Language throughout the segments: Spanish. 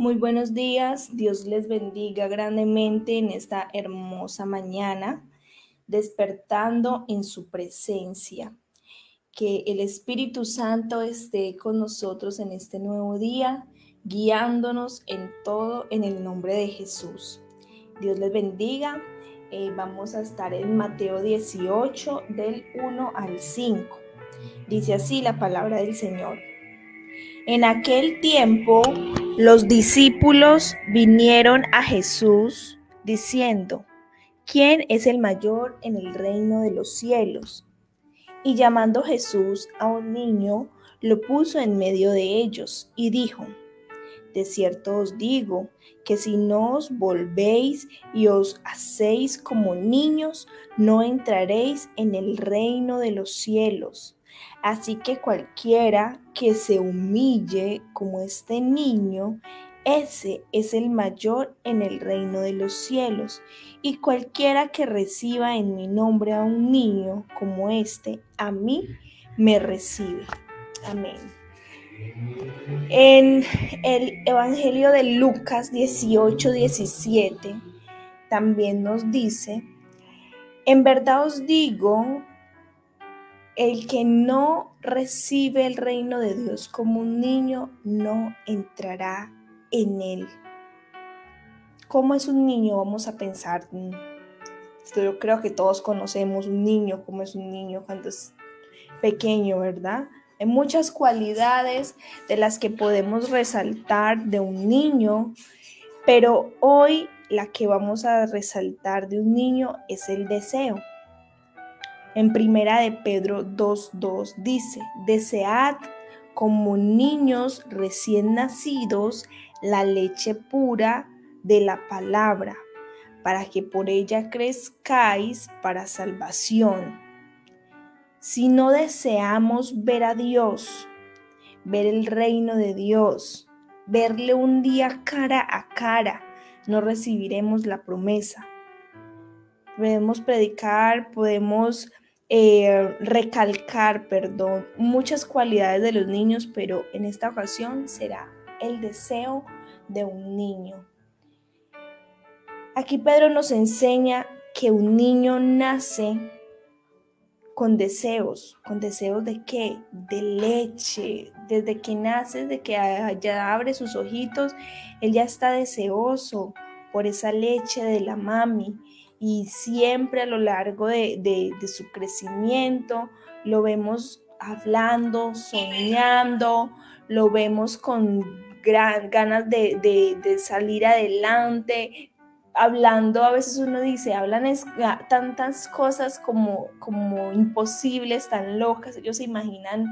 Muy buenos días, Dios les bendiga grandemente en esta hermosa mañana, despertando en su presencia. Que el Espíritu Santo esté con nosotros en este nuevo día, guiándonos en todo en el nombre de Jesús. Dios les bendiga. Eh, vamos a estar en Mateo 18 del 1 al 5. Dice así la palabra del Señor. En aquel tiempo los discípulos vinieron a Jesús diciendo, ¿quién es el mayor en el reino de los cielos? Y llamando Jesús a un niño, lo puso en medio de ellos y dijo, de cierto os digo que si no os volvéis y os hacéis como niños, no entraréis en el reino de los cielos. Así que cualquiera que se humille como este niño, ese es el mayor en el reino de los cielos. Y cualquiera que reciba en mi nombre a un niño como este, a mí me recibe. Amén. En el Evangelio de Lucas 18, 17 también nos dice, en verdad os digo el que no recibe el reino de Dios como un niño no entrará en él. ¿Cómo es un niño? Vamos a pensar. Mm, yo creo que todos conocemos un niño, cómo es un niño cuando es pequeño, ¿verdad? Hay muchas cualidades de las que podemos resaltar de un niño, pero hoy la que vamos a resaltar de un niño es el deseo. En primera de Pedro 2.2 dice, desead como niños recién nacidos la leche pura de la palabra, para que por ella crezcáis para salvación. Si no deseamos ver a Dios, ver el reino de Dios, verle un día cara a cara, no recibiremos la promesa. Podemos predicar, podemos eh, recalcar, perdón, muchas cualidades de los niños, pero en esta ocasión será el deseo de un niño. Aquí Pedro nos enseña que un niño nace con deseos, con deseos de qué? De leche. Desde que nace, desde que ya abre sus ojitos, él ya está deseoso por esa leche de la mami y siempre a lo largo de, su crecimiento lo vemos hablando, soñando, lo vemos con gran, ganas de, salir adelante, hablando, a veces uno dice, hablan tantas cosas como, como imposibles, tan locas, ellos se imaginan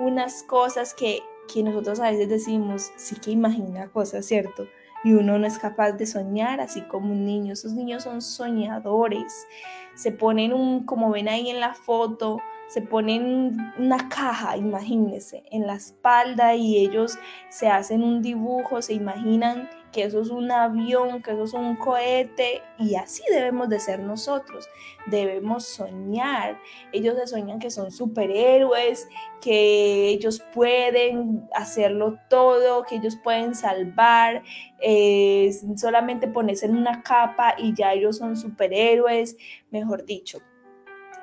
unas cosas que, que nosotros a veces decimos, sí que imagina cosas, ¿cierto? Y uno no es capaz de soñar así como un niño. Esos niños son soñadores. Se ponen un, como ven ahí en la foto, se ponen una caja, imagínense, en la espalda y ellos se hacen un dibujo, se imaginan que eso es un avión, que eso es un cohete y así debemos de ser nosotros. Debemos soñar. Ellos se sueñan que son superhéroes, que ellos pueden hacerlo todo, que ellos pueden salvar, eh, solamente ponerse en una capa y ya ellos son superhéroes, mejor dicho.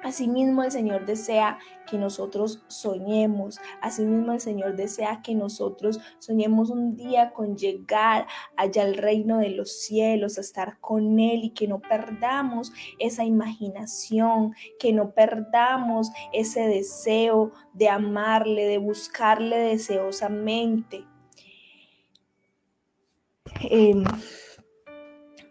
Asimismo el Señor desea que nosotros soñemos. Asimismo el Señor desea que nosotros soñemos un día con llegar allá al reino de los cielos, a estar con Él y que no perdamos esa imaginación, que no perdamos ese deseo de amarle, de buscarle deseosamente. Em,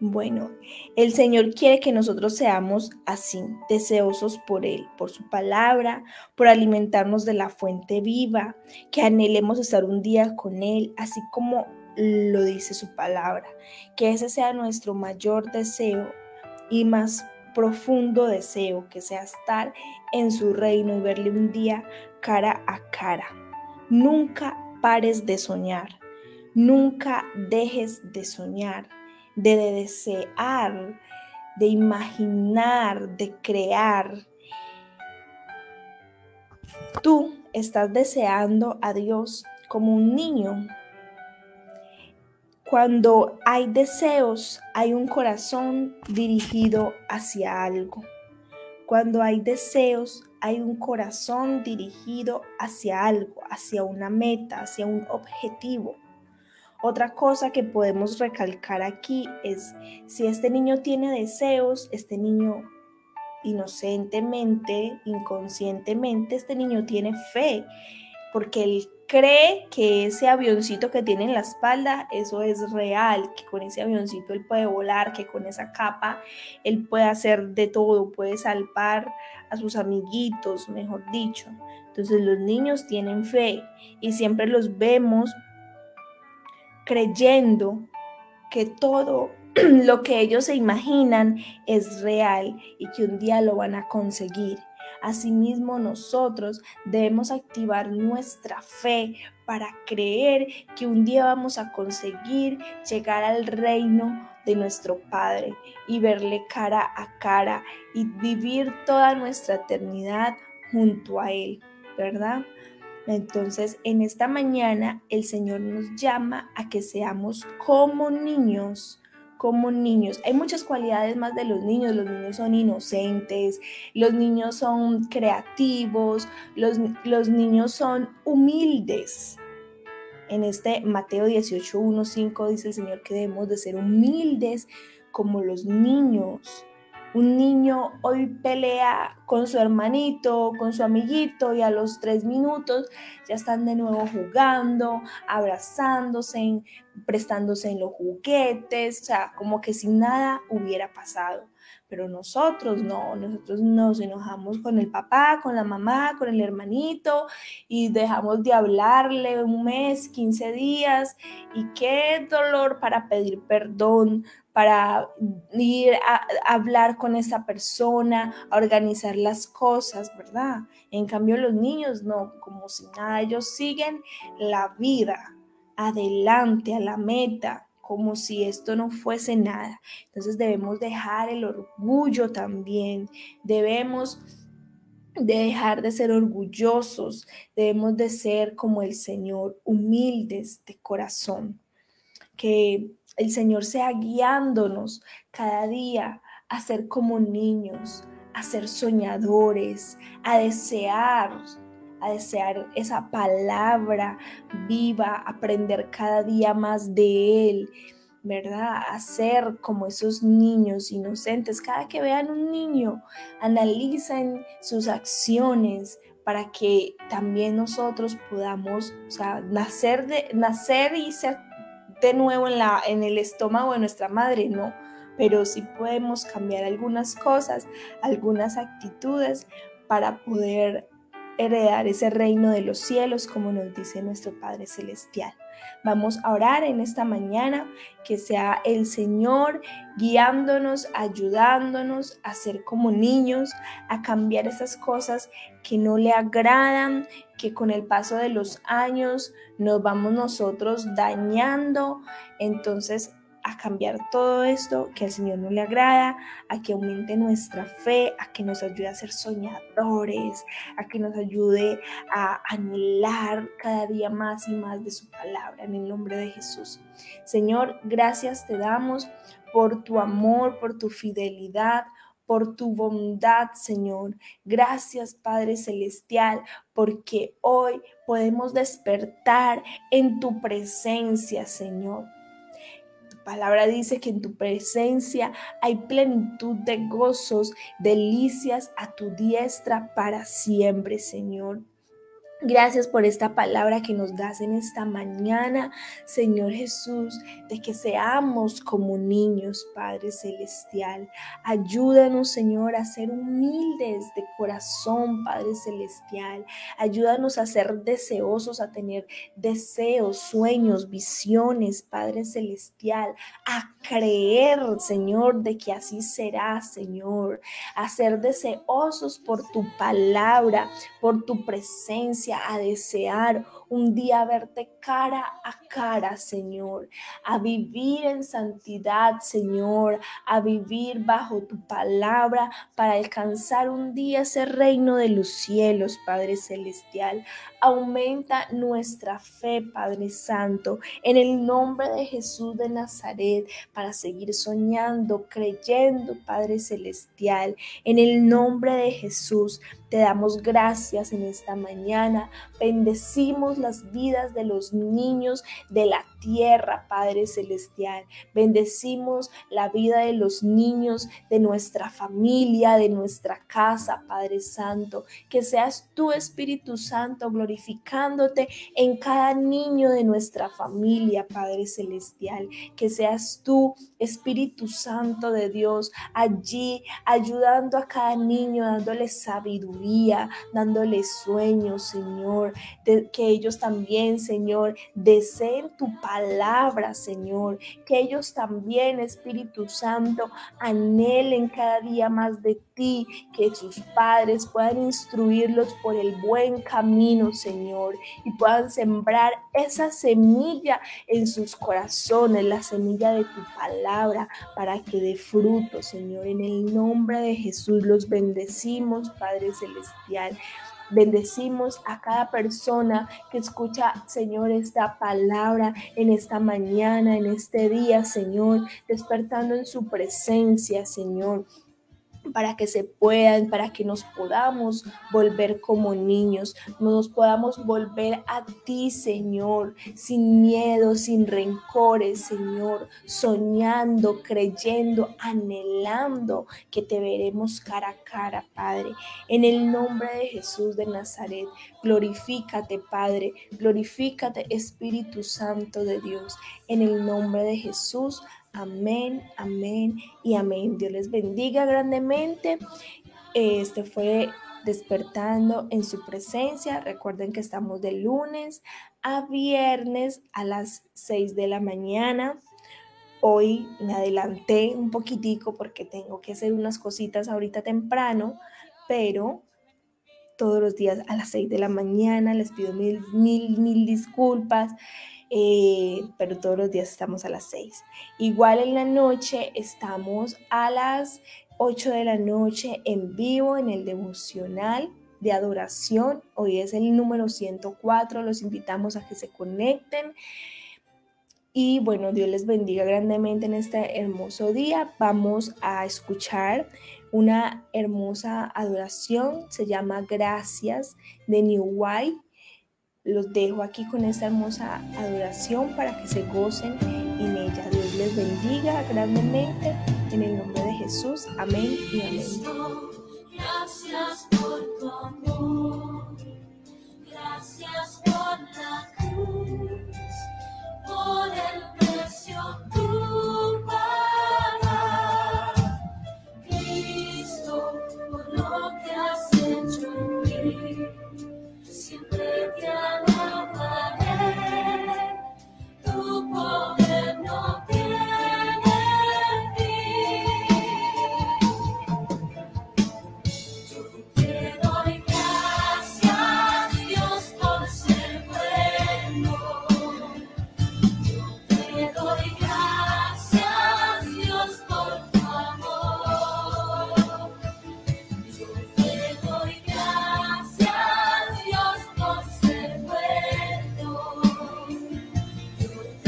bueno, el Señor quiere que nosotros seamos así, deseosos por Él, por su palabra, por alimentarnos de la fuente viva, que anhelemos estar un día con Él, así como lo dice su palabra. Que ese sea nuestro mayor deseo y más profundo deseo, que sea estar en su reino y verle un día cara a cara. Nunca pares de soñar, nunca dejes de soñar de desear, de imaginar, de crear. Tú estás deseando a Dios como un niño. Cuando hay deseos, hay un corazón dirigido hacia algo. Cuando hay deseos, hay un corazón dirigido hacia algo, hacia una meta, hacia un objetivo. Otra cosa que podemos recalcar aquí es, si este niño tiene deseos, este niño inocentemente, inconscientemente, este niño tiene fe, porque el cree que ese avioncito que tiene en la espalda, eso es real, que con ese avioncito él puede volar, que con esa capa él puede hacer de todo, puede salvar a sus amiguitos, mejor dicho. Entonces los niños tienen fe y siempre los vemos creyendo que todo lo que ellos se imaginan es real y que un día lo van a conseguir. Asimismo, nosotros debemos activar nuestra fe para creer que un día vamos a conseguir llegar al reino de nuestro Padre y verle cara a cara y vivir toda nuestra eternidad junto a Él, ¿verdad? Entonces, en esta mañana el Señor nos llama a que seamos como niños como niños. Hay muchas cualidades más de los niños. Los niños son inocentes, los niños son creativos, los, los niños son humildes. En este Mateo 18, 1, 5 dice el Señor que debemos de ser humildes como los niños. Un niño hoy pelea con su hermanito, con su amiguito y a los tres minutos ya están de nuevo jugando, abrazándose, prestándose en los juguetes, o sea, como que si nada hubiera pasado. Pero nosotros no, nosotros nos enojamos con el papá, con la mamá, con el hermanito y dejamos de hablarle un mes, 15 días y qué dolor para pedir perdón, para ir a, hablar con esa persona, a organizar las cosas, ¿verdad? En cambio los niños no, como si nada, ellos siguen la vida adelante a la meta, como si esto no fuese nada. Entonces debemos dejar el orgullo también, debemos dejar de ser orgullosos, debemos de ser como el Señor, humildes de corazón, que el Señor sea guiándonos cada día a ser como niños, a ser soñadores, a desear, a desear esa palabra viva, aprender cada día más de Él, ¿verdad? A ser como esos niños inocentes. Cada que vean un niño, analicen sus acciones para que también nosotros podamos, o sea, nacer, de, nacer y ser de nuevo en, la, en el estómago de nuestra madre, no, pero sí podemos cambiar algunas cosas, algunas actitudes para poder heredar ese reino de los cielos, como nos dice nuestro Padre Celestial. Vamos a orar en esta mañana, que sea el Señor guiándonos, ayudándonos a ser como niños, a cambiar esas cosas que no le agradan, que con el paso de los años nos vamos nosotros dañando. Entonces a cambiar todo esto que al Señor no le agrada, a que aumente nuestra fe, a que nos ayude a ser soñadores, a que nos ayude a anhelar cada día más y más de su palabra en el nombre de Jesús. Señor, gracias te damos por tu amor, por tu fidelidad, por tu bondad, Señor. Gracias, Padre Celestial, porque hoy podemos despertar en tu presencia, Señor palabra dice que en tu presencia hay plenitud de gozos, delicias a tu diestra para siempre, Señor. Gracias por esta palabra que nos das en esta mañana, Señor Jesús, de que seamos como niños, Padre Celestial. Ayúdanos, Señor, a ser humildes de corazón, Padre Celestial. Ayúdanos a ser deseosos, a tener deseos, sueños, visiones, Padre Celestial. A creer, Señor, de que así será, Señor. A ser deseosos por tu palabra, por tu presencia a desear un día verte cara a cara, Señor, a vivir en santidad, Señor, a vivir bajo tu palabra para alcanzar un día ese reino de los cielos, Padre Celestial. Aumenta nuestra fe, Padre Santo, en el nombre de Jesús de Nazaret, para seguir soñando, creyendo, Padre Celestial. En el nombre de Jesús, te damos gracias en esta mañana. Bendecimos las vidas de los niños de la tierra, Padre Celestial. Bendecimos la vida de los niños de nuestra familia, de nuestra casa, Padre Santo. Que seas tú, Espíritu Santo, glorificándote en cada niño de nuestra familia, Padre Celestial. Que seas tú, Espíritu Santo de Dios, allí ayudando a cada niño, dándole sabiduría, dándole sueños, Señor. que ellos también, Señor, deseen tu palabra, Señor. Que ellos también, Espíritu Santo, anhelen cada día más de ti. Que sus padres puedan instruirlos por el buen camino, Señor. Y puedan sembrar esa semilla en sus corazones, la semilla de tu palabra, para que dé fruto, Señor. En el nombre de Jesús los bendecimos, Padre Celestial. Bendecimos a cada persona que escucha, Señor, esta palabra en esta mañana, en este día, Señor, despertando en su presencia, Señor para que se puedan, para que nos podamos volver como niños, nos podamos volver a ti, Señor, sin miedo, sin rencores, Señor, soñando, creyendo, anhelando que te veremos cara a cara, Padre. En el nombre de Jesús de Nazaret, glorifícate, Padre, glorifícate, Espíritu Santo de Dios. En el nombre de Jesús, Amén, amén y amén. Dios les bendiga grandemente. Este fue despertando en su presencia. Recuerden que estamos de lunes a viernes a las 6 de la mañana. Hoy me adelanté un poquitico porque tengo que hacer unas cositas ahorita temprano, pero todos los días a las 6 de la mañana les pido mil, mil, mil disculpas. Eh, pero todos los días estamos a las 6. Igual en la noche estamos a las 8 de la noche en vivo en el devocional de adoración. Hoy es el número 104. Los invitamos a que se conecten. Y bueno, Dios les bendiga grandemente en este hermoso día. Vamos a escuchar una hermosa adoración. Se llama Gracias de New White los dejo aquí con esta hermosa adoración para que se gocen en ella. Dios les bendiga grandemente en el nombre de Jesús. Amén y amén. Gracias por tu gracias por la cruz, por el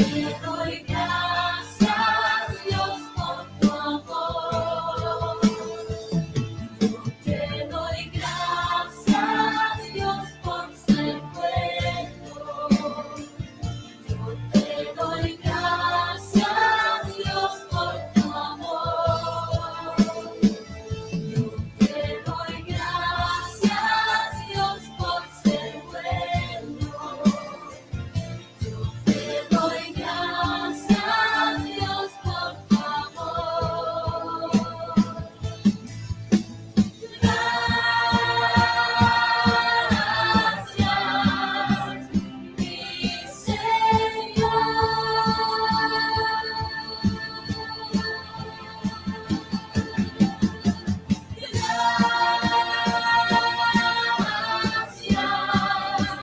Thank you.